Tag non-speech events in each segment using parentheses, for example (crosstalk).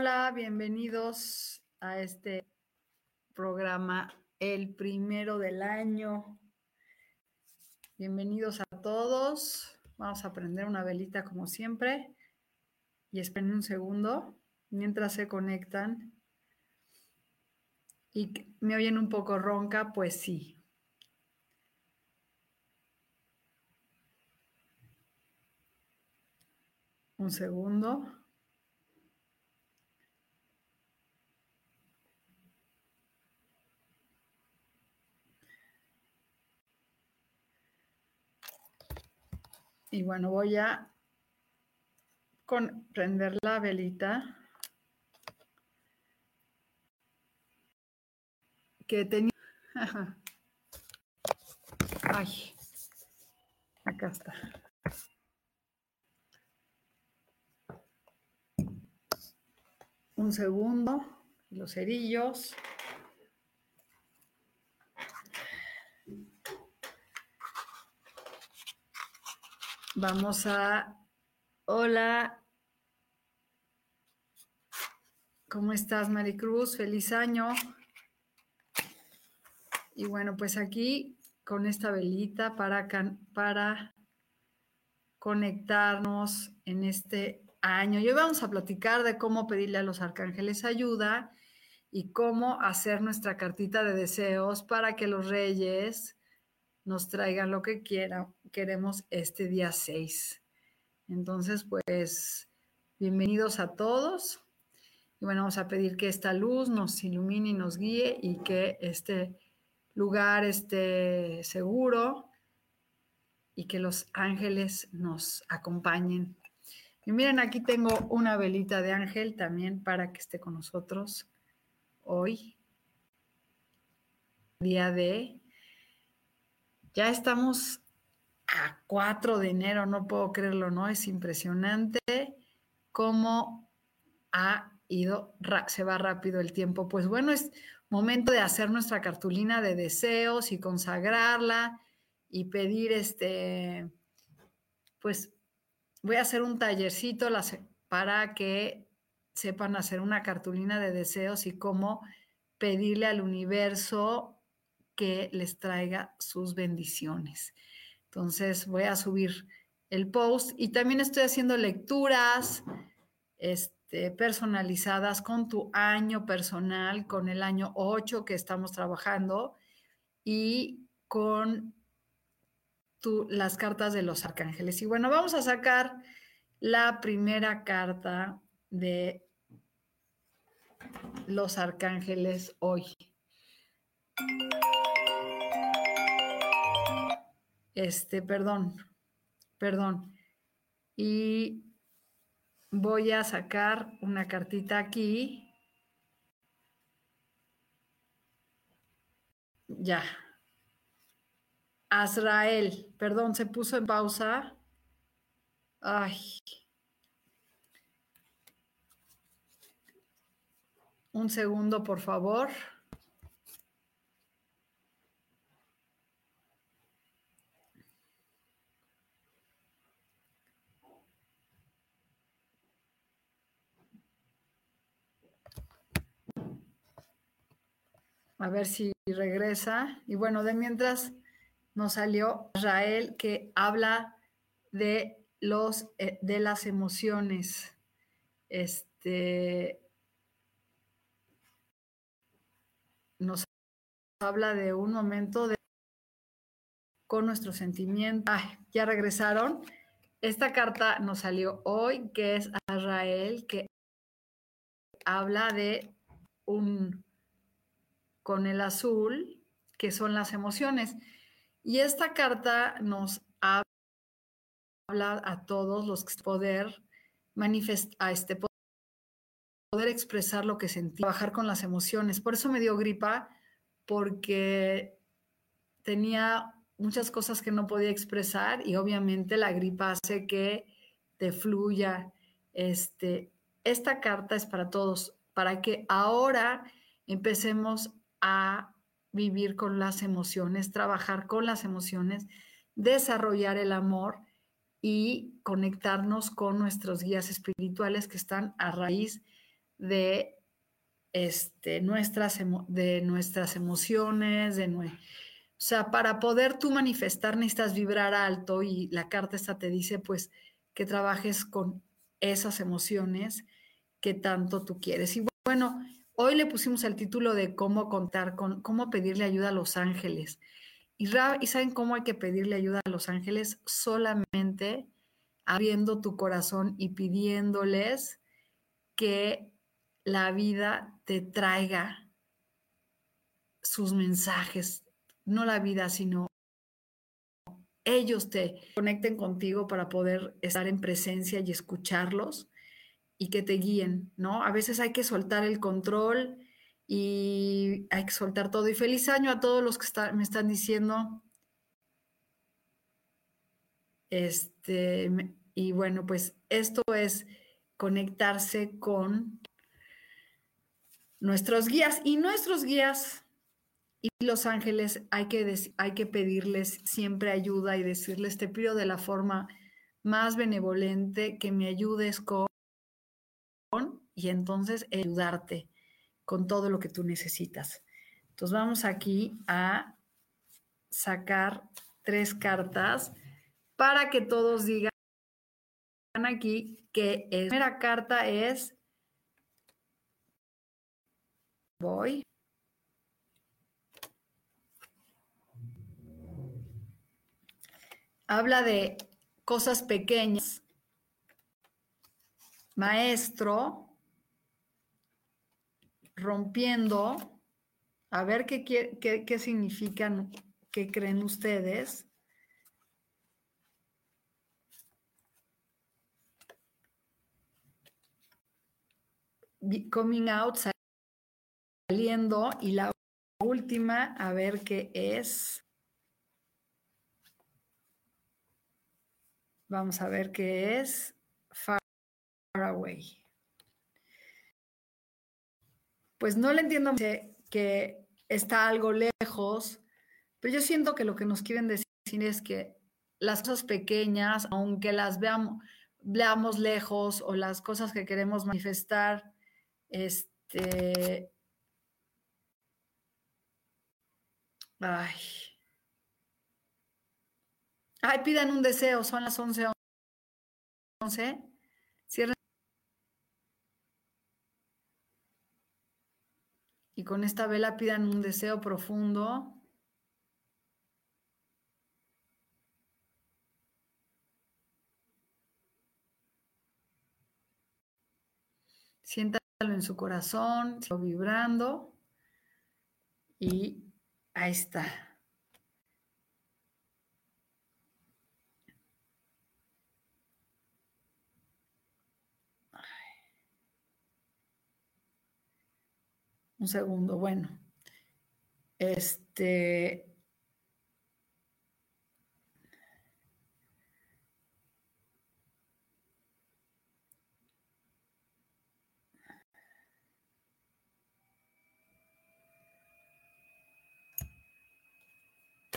Hola, bienvenidos a este programa, el primero del año. Bienvenidos a todos. Vamos a prender una velita como siempre y esperen un segundo mientras se conectan. Y me oyen un poco ronca, pues sí. Un segundo. Y bueno, voy a prender la velita que tenía. Ay, acá está. Un segundo, los cerillos. Vamos a... Hola. ¿Cómo estás, Maricruz? Feliz año. Y bueno, pues aquí con esta velita para, para conectarnos en este año. Y hoy vamos a platicar de cómo pedirle a los arcángeles ayuda y cómo hacer nuestra cartita de deseos para que los reyes nos traigan lo que quiera, queremos este día 6. Entonces, pues, bienvenidos a todos. Y bueno, vamos a pedir que esta luz nos ilumine y nos guíe y que este lugar esté seguro y que los ángeles nos acompañen. Y miren, aquí tengo una velita de ángel también para que esté con nosotros hoy, día de ya estamos a 4 de enero, no puedo creerlo, ¿no? Es impresionante cómo ha ido, se va rápido el tiempo. Pues bueno, es momento de hacer nuestra cartulina de deseos y consagrarla y pedir este, pues voy a hacer un tallercito para que sepan hacer una cartulina de deseos y cómo pedirle al universo que les traiga sus bendiciones. Entonces voy a subir el post y también estoy haciendo lecturas este, personalizadas con tu año personal, con el año 8 que estamos trabajando y con las cartas de los arcángeles. Y bueno, vamos a sacar la primera carta de los arcángeles hoy. Este, perdón, perdón. Y voy a sacar una cartita aquí. Ya. Azrael, perdón, se puso en pausa. Ay. Un segundo, por favor. A ver si regresa. Y bueno, de mientras nos salió Israel que habla de los eh, de las emociones. Este nos habla de un momento de con nuestros sentimientos. ya regresaron. Esta carta nos salió hoy, que es Israel, que habla de un con el azul, que son las emociones. Y esta carta nos habla a todos los que poder manifestar, este poder expresar lo que sentí, trabajar con las emociones. Por eso me dio gripa, porque tenía muchas cosas que no podía expresar y obviamente la gripa hace que te fluya. Este, esta carta es para todos, para que ahora empecemos a vivir con las emociones, trabajar con las emociones, desarrollar el amor y conectarnos con nuestros guías espirituales que están a raíz de, este, nuestras, de nuestras emociones, de, o sea, para poder tú manifestar necesitas vibrar alto y la carta esta te dice pues que trabajes con esas emociones que tanto tú quieres. Y bueno, hoy le pusimos el título de cómo contar con, cómo pedirle ayuda a los ángeles. Y, y saben cómo hay que pedirle ayuda a los ángeles solamente abriendo tu corazón y pidiéndoles que la vida te traiga sus mensajes, no la vida, sino ellos te conecten contigo para poder estar en presencia y escucharlos y que te guíen, ¿no? A veces hay que soltar el control y hay que soltar todo. Y feliz año a todos los que me están diciendo. Este, y bueno, pues esto es conectarse con nuestros guías y nuestros guías y los ángeles hay que, hay que pedirles siempre ayuda y decirles, te pido de la forma más benevolente que me ayudes con, y entonces ayudarte con todo lo que tú necesitas. Entonces vamos aquí a sacar tres cartas para que todos digan aquí que la primera carta es voy habla de cosas pequeñas. Maestro, rompiendo, a ver qué, qué, qué significan, qué creen ustedes. Coming out, saliendo, y la última, a ver qué es. Vamos a ver qué es far away. Pues no le entiendo que está algo lejos, pero yo siento que lo que nos quieren decir es que las cosas pequeñas, aunque las veamos, veamos lejos o las cosas que queremos manifestar, este, ay, Ay, pidan un deseo, son las 11, 11. Cierren. Y con esta vela pidan un deseo profundo. Siéntalo en su corazón, vibrando. Y ahí está. Un segundo, bueno. Este.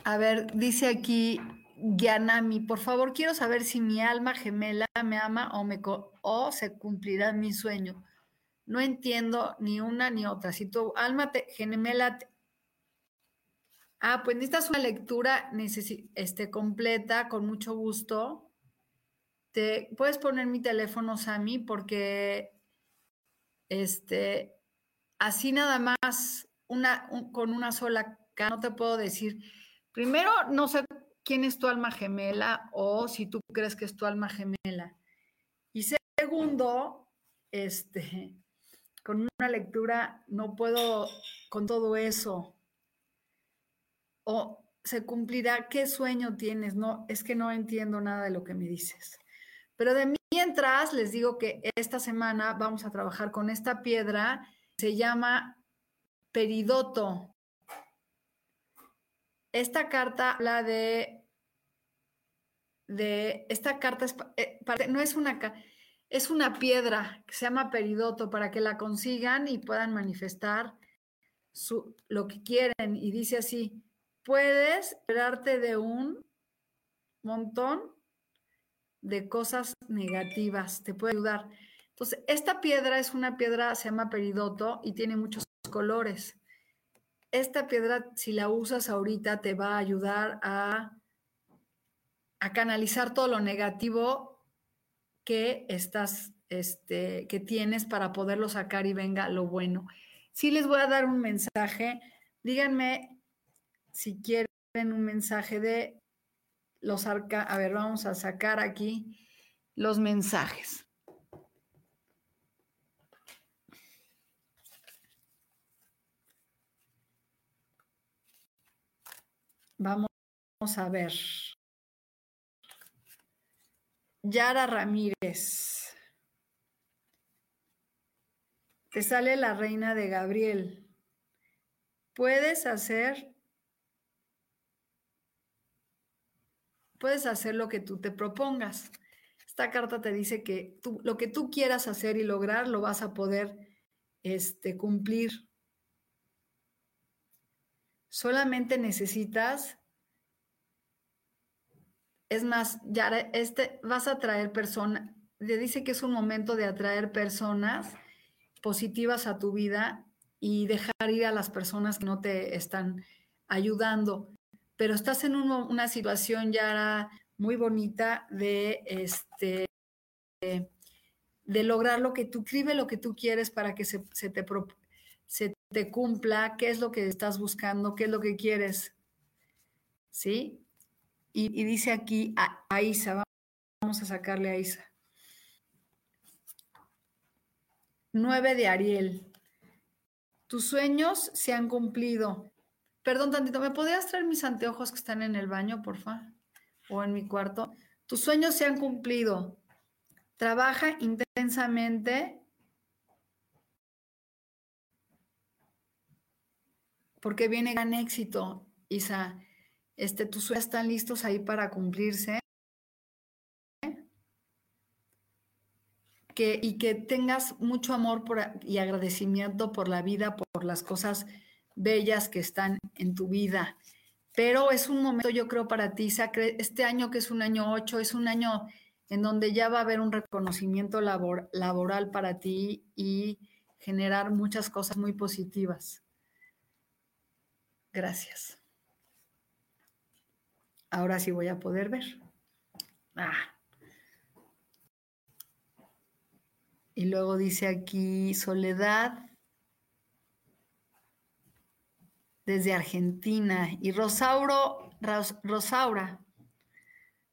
A ver, dice aquí Gianami, por favor, quiero saber si mi alma gemela me ama o, me, o se cumplirá mi sueño no entiendo ni una ni otra. Si tu alma te, gemela... ah, pues necesitas una lectura este, completa, con mucho gusto. Te puedes poner mi teléfono, Sami, porque este, así nada más, una, con una sola no te puedo decir. Primero, no sé quién es tu alma gemela o si tú crees que es tu alma gemela. Y segundo, este, con una lectura no puedo con todo eso. O se cumplirá, ¿qué sueño tienes? No, es que no entiendo nada de lo que me dices. Pero de mientras les digo que esta semana vamos a trabajar con esta piedra, se llama peridoto. Esta carta habla de, de esta carta eh, no es una es una piedra que se llama peridoto para que la consigan y puedan manifestar su, lo que quieren. Y dice así, puedes esperarte de un montón de cosas negativas, te puede ayudar. Entonces, esta piedra es una piedra, se llama peridoto y tiene muchos colores esta piedra, si la usas ahorita, te va a ayudar a, a canalizar todo lo negativo que estás, este, que tienes para poderlo sacar y venga lo bueno. Sí les voy a dar un mensaje. Díganme si quieren un mensaje de los arca. A ver, vamos a sacar aquí los mensajes. Vamos a ver. Yara Ramírez. Te sale la reina de Gabriel. Puedes hacer puedes hacer lo que tú te propongas. Esta carta te dice que tú, lo que tú quieras hacer y lograr lo vas a poder este, cumplir. Solamente necesitas, es más, ya este, vas a atraer personas, le dice que es un momento de atraer personas positivas a tu vida y dejar ir a las personas que no te están ayudando. Pero estás en una situación ya muy bonita de este de lograr lo que tú escribe lo que tú quieres para que se te se te cumpla, qué es lo que estás buscando, qué es lo que quieres. ¿Sí? Y, dice aquí a, Isa, vamos a sacarle a Isa. 9 de Ariel. Tus sueños se han cumplido. Perdón tantito, ¿me podrías traer mis anteojos que están en el baño, porfa? O en mi cuarto. Tus sueños se han cumplido. Trabaja intensamente porque viene gran éxito, Isa. Este, tus sueños están listos ahí para cumplirse. Que, y que tengas mucho amor y agradecimiento por la vida, por las cosas bellas que están en tu vida. Pero es un momento, yo creo, para ti, este año que es un año 8, es un año en donde ya va a haber un reconocimiento laboral para ti y generar muchas cosas muy positivas. Gracias. Ahora sí voy a poder ver. Ah. Y luego dice aquí Soledad desde Argentina. Y Rosauro, Rosaura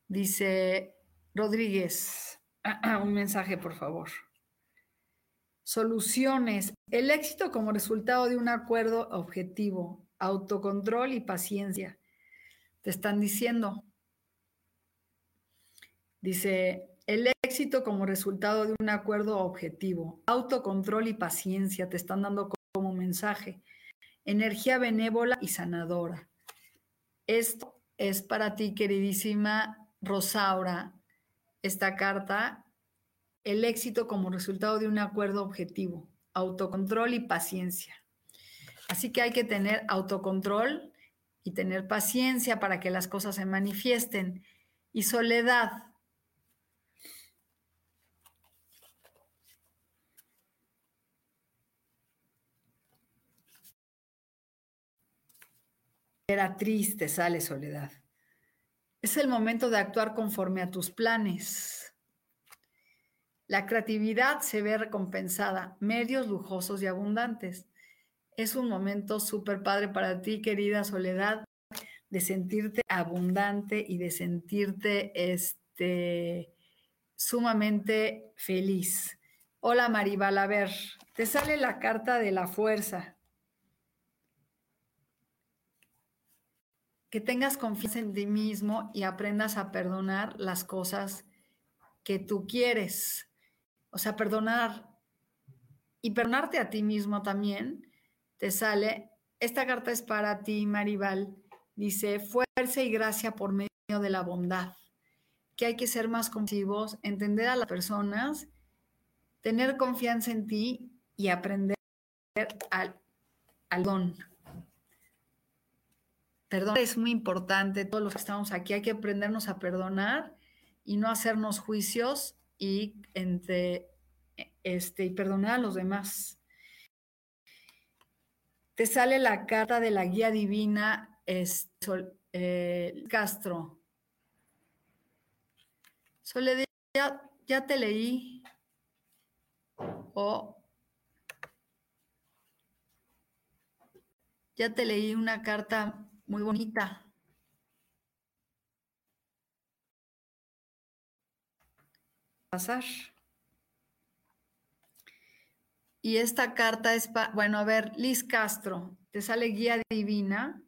dice Rodríguez, (clears throat) un mensaje por favor. Soluciones. El éxito como resultado de un acuerdo objetivo autocontrol y paciencia. Te están diciendo. Dice, el éxito como resultado de un acuerdo objetivo, autocontrol y paciencia te están dando como mensaje. Energía benévola y sanadora. Esto es para ti, queridísima Rosaura, esta carta, el éxito como resultado de un acuerdo objetivo, autocontrol y paciencia. Así que hay que tener autocontrol y tener paciencia para que las cosas se manifiesten. Y soledad. Era triste, sale soledad. Es el momento de actuar conforme a tus planes. La creatividad se ve recompensada, medios lujosos y abundantes. Es un momento súper padre para ti, querida Soledad, de sentirte abundante y de sentirte este, sumamente feliz. Hola Maribal, a ver, te sale la carta de la fuerza. Que tengas confianza en ti mismo y aprendas a perdonar las cosas que tú quieres. O sea, perdonar y perdonarte a ti mismo también te sale. Esta carta es para ti, Maribal. Dice, fuerza y gracia por medio de la bondad. Que hay que ser más compasivos, entender a las personas, tener confianza en ti y aprender al, al don. Perdón es muy importante, todos los que estamos aquí, hay que aprendernos a perdonar y no hacernos juicios y entre este y perdonar a los demás. Te sale la carta de la guía divina es, eh, Castro. Soledad, ya, ya te leí. O ya te leí una carta muy bonita. Pasar. Y esta carta es para, bueno, a ver, Liz Castro, te sale guía divina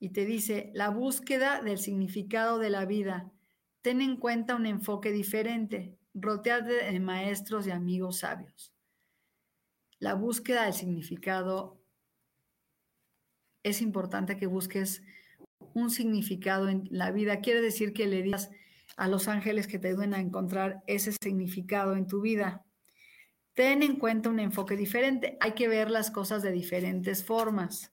y te dice, la búsqueda del significado de la vida. Ten en cuenta un enfoque diferente. Roteate de maestros y amigos sabios. La búsqueda del significado es importante que busques un significado en la vida. Quiere decir que le digas a los ángeles que te ayuden a encontrar ese significado en tu vida. Ten en cuenta un enfoque diferente. Hay que ver las cosas de diferentes formas.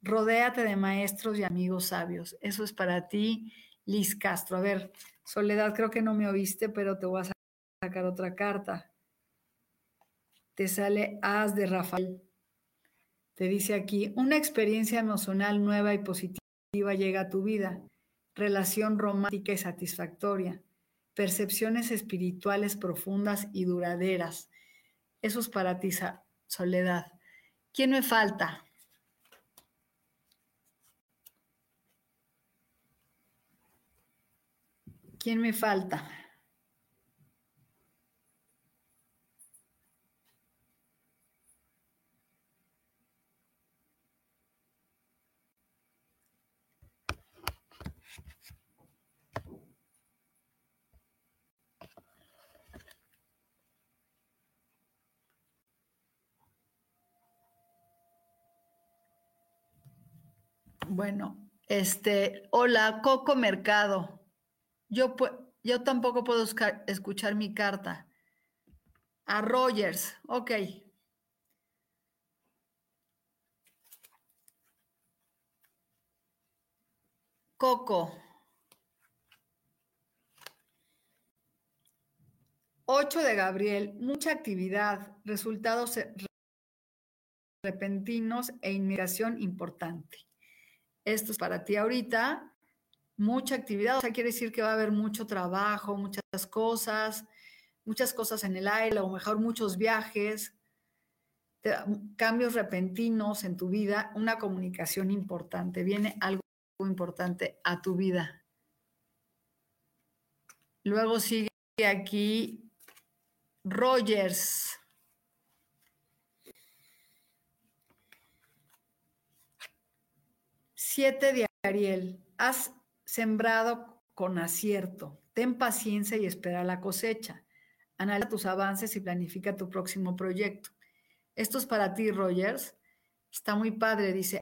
Rodéate de maestros y amigos sabios. Eso es para ti, Liz Castro. A ver, Soledad, creo que no me oíste, pero te voy a sacar otra carta. Te sale As de Rafael. Te dice aquí, una experiencia emocional nueva y positiva llega a tu vida. Relación romántica y satisfactoria. Percepciones espirituales profundas y duraderas eso es para ti, Soledad. ¿Quién me falta? ¿Quién me falta? Bueno, este, hola, Coco Mercado. Yo, yo tampoco puedo escuchar mi carta. A Rogers, ok. Coco. Ocho de Gabriel, mucha actividad, resultados repentinos e inmigración importante esto es para ti ahorita, mucha actividad, o sea, quiere decir que va a haber mucho trabajo, muchas cosas, muchas cosas en el aire, o mejor muchos viajes, cambios repentinos en tu vida, una comunicación importante, viene algo importante a tu vida. Luego sigue aquí Rogers. Siete de Ariel, has sembrado con acierto. Ten paciencia y espera la cosecha. Analiza tus avances y planifica tu próximo proyecto. Esto es para ti, Rogers. Está muy padre, dice.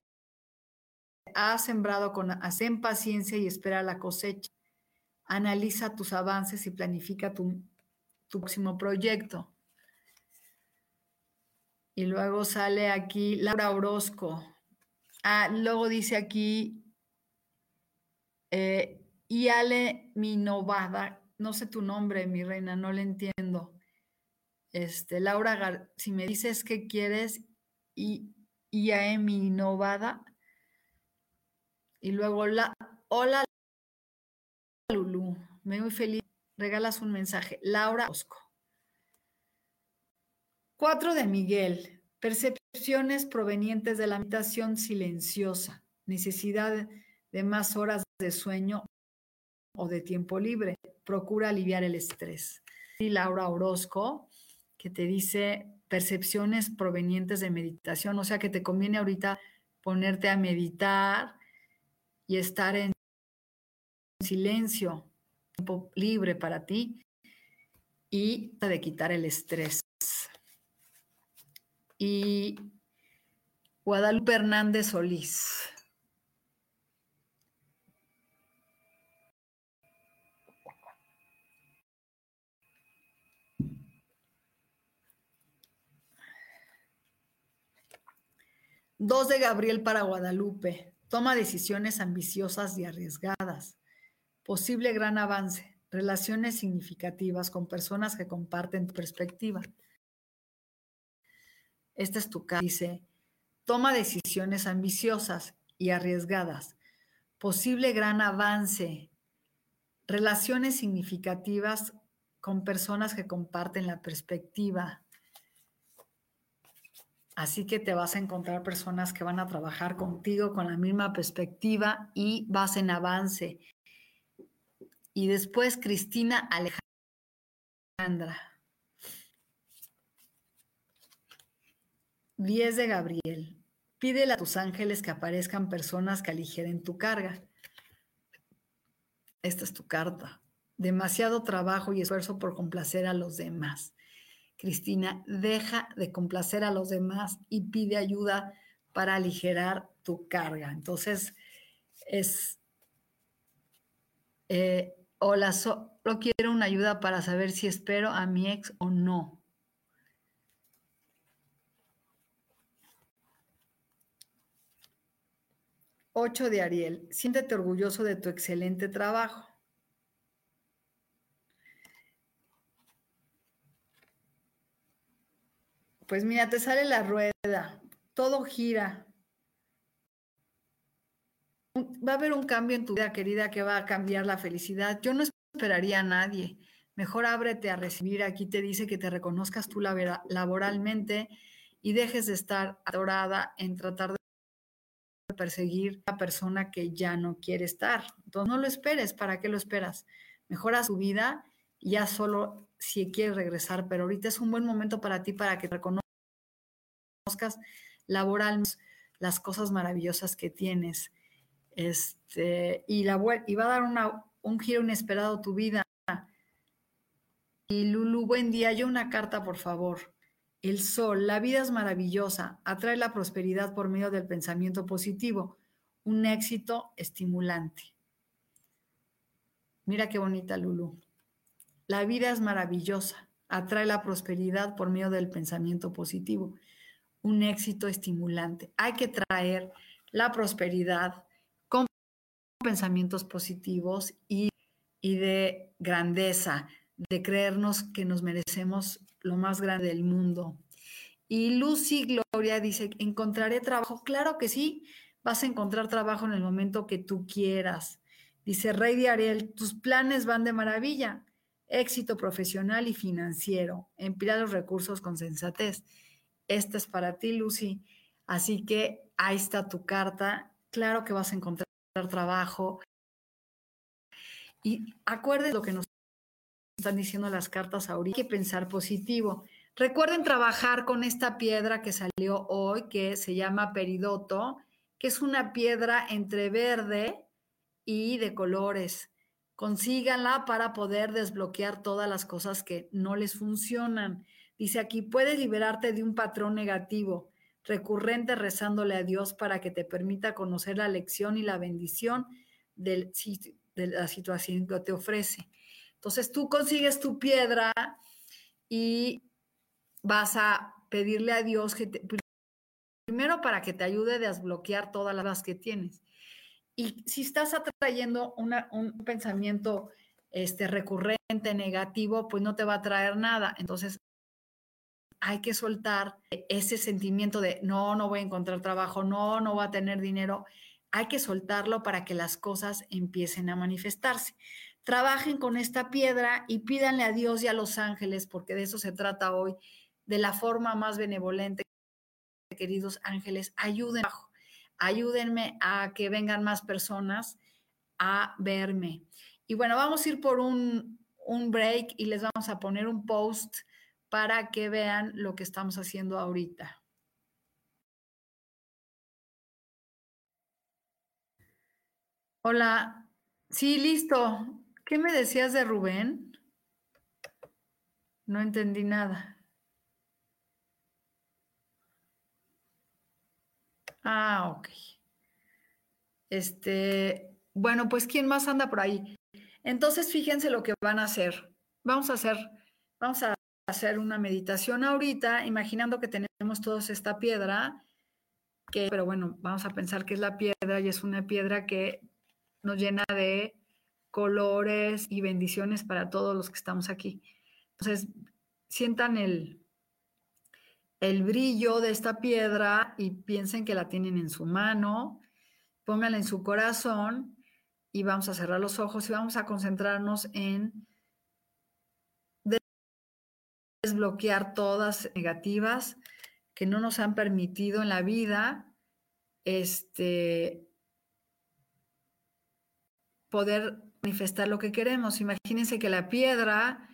Has sembrado con ten paciencia y espera la cosecha. Analiza tus avances y planifica tu, tu próximo proyecto. Y luego sale aquí Laura Orozco. Ah, luego dice aquí, eh, Iale Minovada, no sé tu nombre, mi reina, no le entiendo. Este, Laura, si me dices qué quieres, y Iae Minovada. Y luego, la, hola Lulu, me muy feliz regalas un mensaje. Laura Osco. Cuatro de Miguel. Percepciones provenientes de la habitación silenciosa. Necesidad de más horas de sueño o de tiempo libre. Procura aliviar el estrés. Y Laura Orozco, que te dice percepciones provenientes de meditación, o sea que te conviene ahorita ponerte a meditar y estar en silencio, tiempo libre para ti y de quitar el estrés. Y Guadalupe Hernández Solís. Dos de Gabriel para Guadalupe. Toma decisiones ambiciosas y arriesgadas. Posible gran avance. Relaciones significativas con personas que comparten tu perspectiva. Esta es tu caso. Dice, toma decisiones ambiciosas y arriesgadas. Posible gran avance. Relaciones significativas con personas que comparten la perspectiva. Así que te vas a encontrar personas que van a trabajar contigo con la misma perspectiva y vas en avance. Y después Cristina Alejandra. 10 de Gabriel. Pídele a tus ángeles que aparezcan personas que aligeren tu carga. Esta es tu carta. Demasiado trabajo y esfuerzo por complacer a los demás. Cristina, deja de complacer a los demás y pide ayuda para aligerar tu carga. Entonces, es, eh, hola, solo quiero una ayuda para saber si espero a mi ex o no. Ocho de Ariel, siéntete orgulloso de tu excelente trabajo. Pues mira, te sale la rueda, todo gira. Va a haber un cambio en tu vida, querida, que va a cambiar la felicidad. Yo no esperaría a nadie. Mejor ábrete a recibir. Aquí te dice que te reconozcas tú laboralmente y dejes de estar adorada en tratar de perseguir a la persona que ya no quiere estar. Entonces no lo esperes. ¿Para qué lo esperas? Mejora su vida ya solo si quieres regresar, pero ahorita es un buen momento para ti para que reconozcas laboralmente las cosas maravillosas que tienes. Este, y, la, y va a dar un giro inesperado tu vida. Y Lulu, buen día. Yo una carta, por favor. El sol, la vida es maravillosa, atrae la prosperidad por medio del pensamiento positivo, un éxito estimulante. Mira qué bonita Lulu. La vida es maravillosa, atrae la prosperidad por medio del pensamiento positivo, un éxito estimulante. Hay que traer la prosperidad con pensamientos positivos y, y de grandeza, de creernos que nos merecemos lo más grande del mundo. Y Lucy Gloria dice, ¿encontraré trabajo? Claro que sí, vas a encontrar trabajo en el momento que tú quieras. Dice Rey de Ariel, tus planes van de maravilla éxito profesional y financiero. Emplea los recursos con sensatez. Esta es para ti, Lucy. Así que ahí está tu carta. Claro que vas a encontrar trabajo. Y acuerden lo que nos están diciendo las cartas ahorita. Hay que pensar positivo. Recuerden trabajar con esta piedra que salió hoy, que se llama peridoto, que es una piedra entre verde y de colores consíganla para poder desbloquear todas las cosas que no les funcionan. Dice aquí, puedes liberarte de un patrón negativo recurrente rezándole a Dios para que te permita conocer la lección y la bendición de la situación que te ofrece. Entonces tú consigues tu piedra y vas a pedirle a Dios que te, primero para que te ayude a desbloquear todas las que tienes. Y si estás atrayendo un pensamiento este, recurrente, negativo, pues no te va a traer nada. Entonces, hay que soltar ese sentimiento de no, no voy a encontrar trabajo, no, no voy a tener dinero. Hay que soltarlo para que las cosas empiecen a manifestarse. Trabajen con esta piedra y pídanle a Dios y a los ángeles, porque de eso se trata hoy, de la forma más benevolente, queridos ángeles, ayúdenme, ayúdenme a que vengan más personas a verme. Y bueno, vamos a ir por un, un break y les vamos a poner un post para que vean lo que estamos haciendo ahorita. Hola, sí, listo. ¿Qué me decías de Rubén? No entendí nada. Ah, ok. Este, bueno, pues ¿quién más anda por ahí? Entonces, fíjense lo que van a hacer. Vamos a hacer, vamos a hacer una meditación ahorita, imaginando que tenemos todos esta piedra, que, pero bueno, vamos a pensar que es la piedra y es una piedra que nos llena de colores y bendiciones para todos los que estamos aquí. Entonces, sientan el, el brillo de esta piedra y piensen que la tienen en su mano, pónganla en su corazón y vamos a cerrar los ojos y vamos a concentrarnos en desbloquear todas negativas que no nos han permitido en la vida este, poder manifestar lo que queremos. Imagínense que la piedra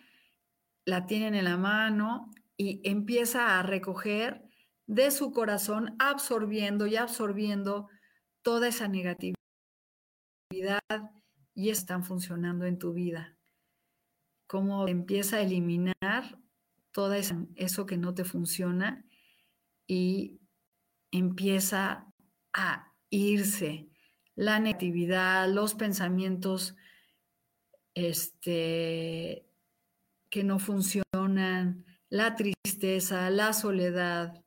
la tienen en la mano y empieza a recoger de su corazón, absorbiendo y absorbiendo toda esa negatividad y están funcionando en tu vida. Cómo empieza a eliminar todo eso que no te funciona y empieza a irse la negatividad, los pensamientos este, que no funcionan, la tristeza, la soledad,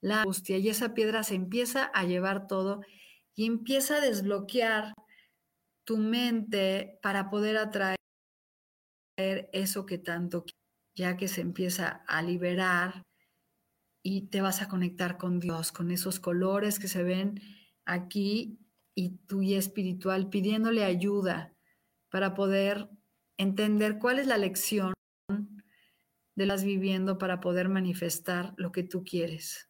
la angustia, y esa piedra se empieza a llevar todo y empieza a desbloquear tu mente para poder atraer eso que tanto ya que se empieza a liberar y te vas a conectar con Dios, con esos colores que se ven aquí y tu guía espiritual pidiéndole ayuda para poder entender cuál es la lección de las viviendo para poder manifestar lo que tú quieres.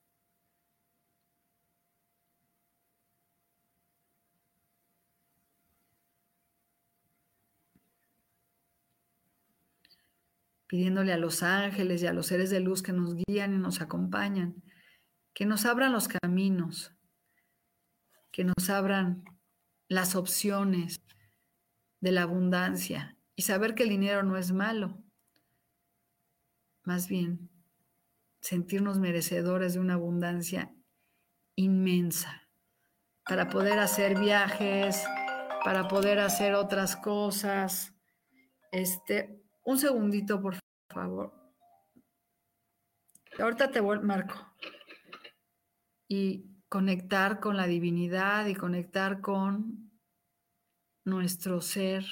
pidiéndole a los ángeles y a los seres de luz que nos guían y nos acompañan, que nos abran los caminos, que nos abran las opciones de la abundancia y saber que el dinero no es malo, más bien sentirnos merecedores de una abundancia inmensa para poder hacer viajes, para poder hacer otras cosas. Este, un segundito, por favor. Ahorita te vuelvo, Marco. Y conectar con la divinidad y conectar con nuestro ser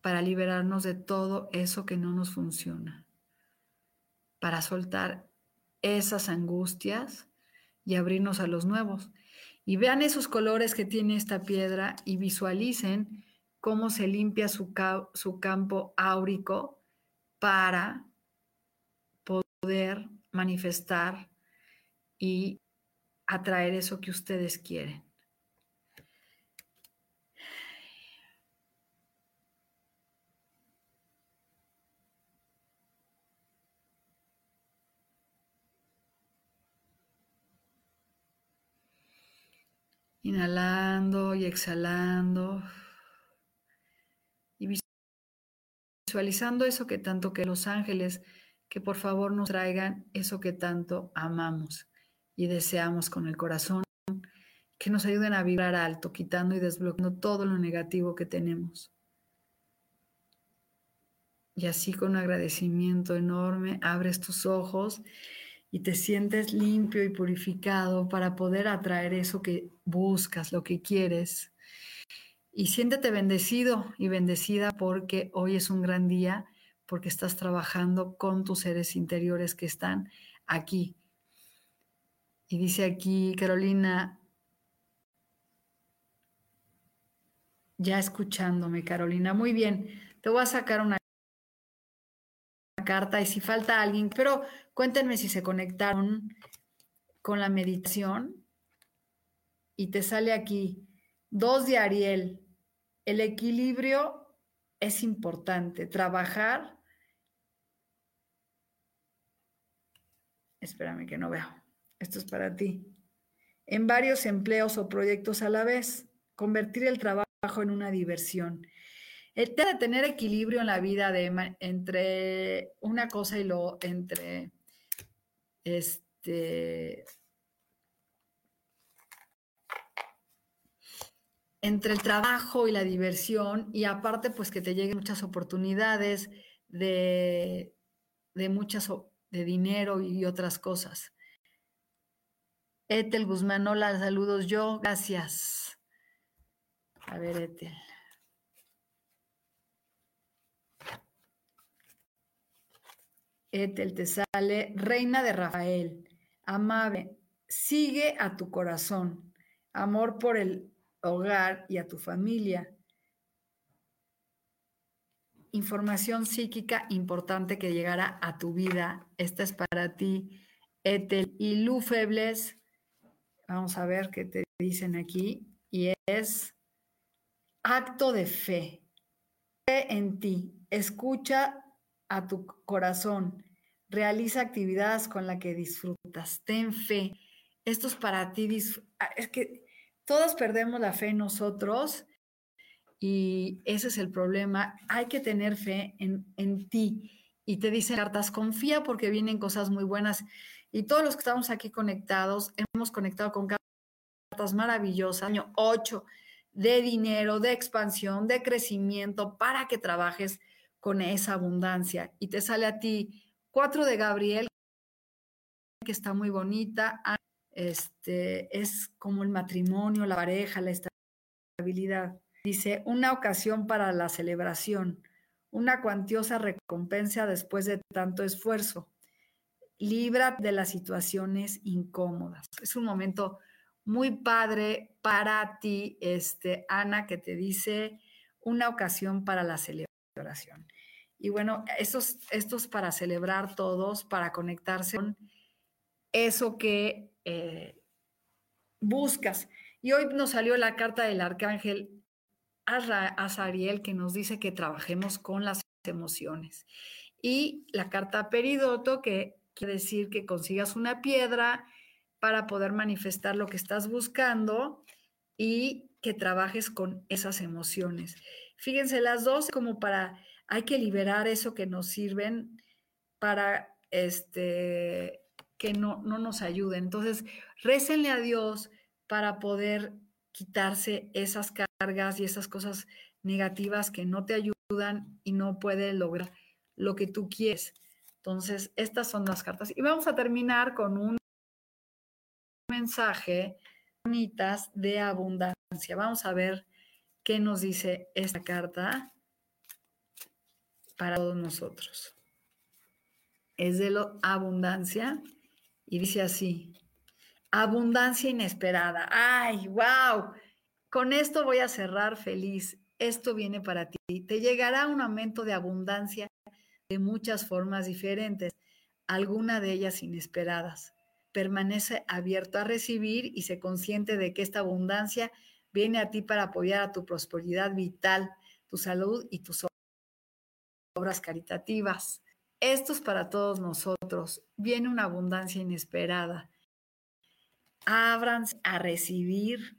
para liberarnos de todo eso que no nos funciona, para soltar esas angustias y abrirnos a los nuevos. Y vean esos colores que tiene esta piedra y visualicen cómo se limpia su, su campo áurico para poder manifestar y atraer eso que ustedes quieren. Inhalando y exhalando. visualizando eso que tanto que los ángeles, que por favor nos traigan eso que tanto amamos y deseamos con el corazón, que nos ayuden a vibrar alto, quitando y desbloqueando todo lo negativo que tenemos. Y así con un agradecimiento enorme, abres tus ojos y te sientes limpio y purificado para poder atraer eso que buscas, lo que quieres y siéntete bendecido y bendecida porque hoy es un gran día, porque estás trabajando con tus seres interiores que están aquí. Y dice aquí Carolina, ya escuchándome, Carolina. Muy bien, te voy a sacar una carta y si falta alguien, pero cuéntenme si se conectaron con la meditación y te sale aquí dos de Ariel. El equilibrio es importante, trabajar. Espérame que no veo. Esto es para ti. En varios empleos o proyectos a la vez, convertir el trabajo en una diversión. El de tener equilibrio en la vida de, entre una cosa y lo entre este entre el trabajo y la diversión y aparte pues que te lleguen muchas oportunidades de, de muchas de dinero y otras cosas. Etel Guzmán, hola, saludos yo, gracias. A ver, Etel. Etel te sale, reina de Rafael, amable, sigue a tu corazón, amor por el hogar y a tu familia. Información psíquica importante que llegará a tu vida. Esta es para ti, Etel. Y Lu Febles, vamos a ver qué te dicen aquí. Y es acto de fe. Fe en ti. Escucha a tu corazón. Realiza actividades con las que disfrutas. Ten fe. Esto es para ti. Ah, es que todos perdemos la fe en nosotros y ese es el problema. Hay que tener fe en, en ti. Y te dicen cartas, confía porque vienen cosas muy buenas. Y todos los que estamos aquí conectados, hemos conectado con cartas maravillosas. Año 8 de dinero, de expansión, de crecimiento, para que trabajes con esa abundancia. Y te sale a ti cuatro de Gabriel, que está muy bonita. Este, es como el matrimonio, la pareja, la estabilidad. Dice, una ocasión para la celebración, una cuantiosa recompensa después de tanto esfuerzo. Libra de las situaciones incómodas. Es un momento muy padre para ti, este, Ana, que te dice una ocasión para la celebración. Y bueno, estos, estos para celebrar todos, para conectarse con eso que eh, buscas. Y hoy nos salió la carta del arcángel Azariel que nos dice que trabajemos con las emociones. Y la carta Peridoto que quiere decir que consigas una piedra para poder manifestar lo que estás buscando y que trabajes con esas emociones. Fíjense, las dos como para hay que liberar eso que nos sirven para este, que no, no nos ayuden. Entonces, récenle a Dios para poder quitarse esas cargas y esas cosas negativas que no te ayudan y no puede lograr lo que tú quieres. Entonces, estas son las cartas. Y vamos a terminar con un mensaje bonitas de abundancia. Vamos a ver qué nos dice esta carta para todos nosotros. Es de la abundancia y dice así, abundancia inesperada. Ay, wow. Con esto voy a cerrar feliz. Esto viene para ti. Te llegará un aumento de abundancia de muchas formas diferentes, alguna de ellas inesperadas. Permanece abierto a recibir y se consciente de que esta abundancia viene a ti para apoyar a tu prosperidad vital, tu salud y tus obras caritativas. Esto es para todos nosotros. Viene una abundancia inesperada. Ábranse a recibir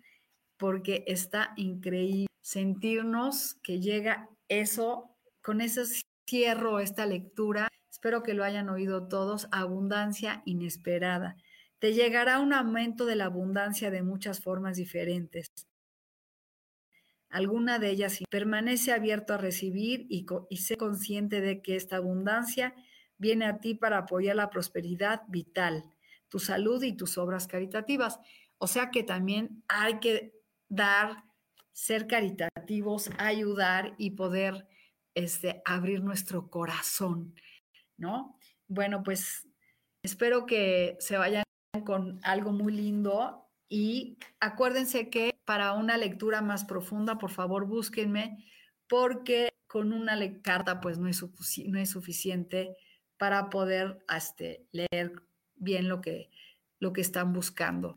porque está increíble sentirnos que llega eso, con ese cierro esta lectura. Espero que lo hayan oído todos. Abundancia inesperada. Te llegará un aumento de la abundancia de muchas formas diferentes alguna de ellas permanece abierto a recibir y, y sé consciente de que esta abundancia viene a ti para apoyar la prosperidad vital, tu salud y tus obras caritativas. O sea que también hay que dar, ser caritativos, ayudar y poder este, abrir nuestro corazón, ¿no? Bueno, pues espero que se vayan con algo muy lindo Y acuérdense que para una lectura más profunda, por favor, búsquenme, porque con una carta pues no es, suficiente para poder este, leer bien lo que, lo que están buscando.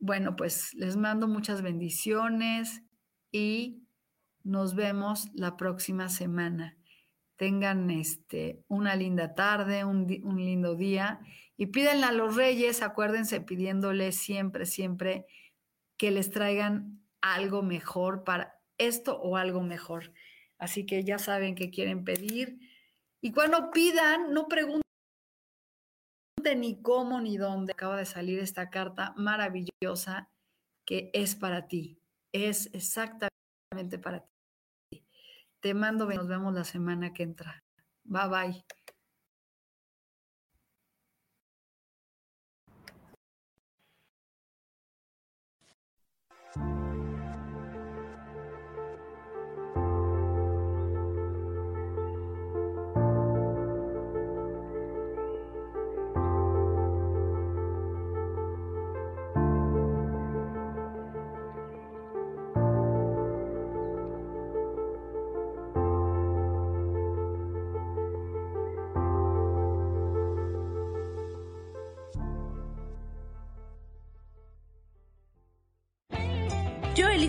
Bueno, pues les mando muchas bendiciones y nos vemos la próxima semana. Tengan este, una linda tarde, un, un lindo día y pídenle a los reyes, acuérdense pidiéndoles siempre, siempre que les traigan algo mejor para esto o algo mejor. Así que ya saben qué quieren pedir. Y cuando pidan, no pregunten ni cómo ni dónde. Acaba de salir esta carta maravillosa que es para ti. Es exactamente para ti. Te mando, nos vemos la semana que entra. Bye bye.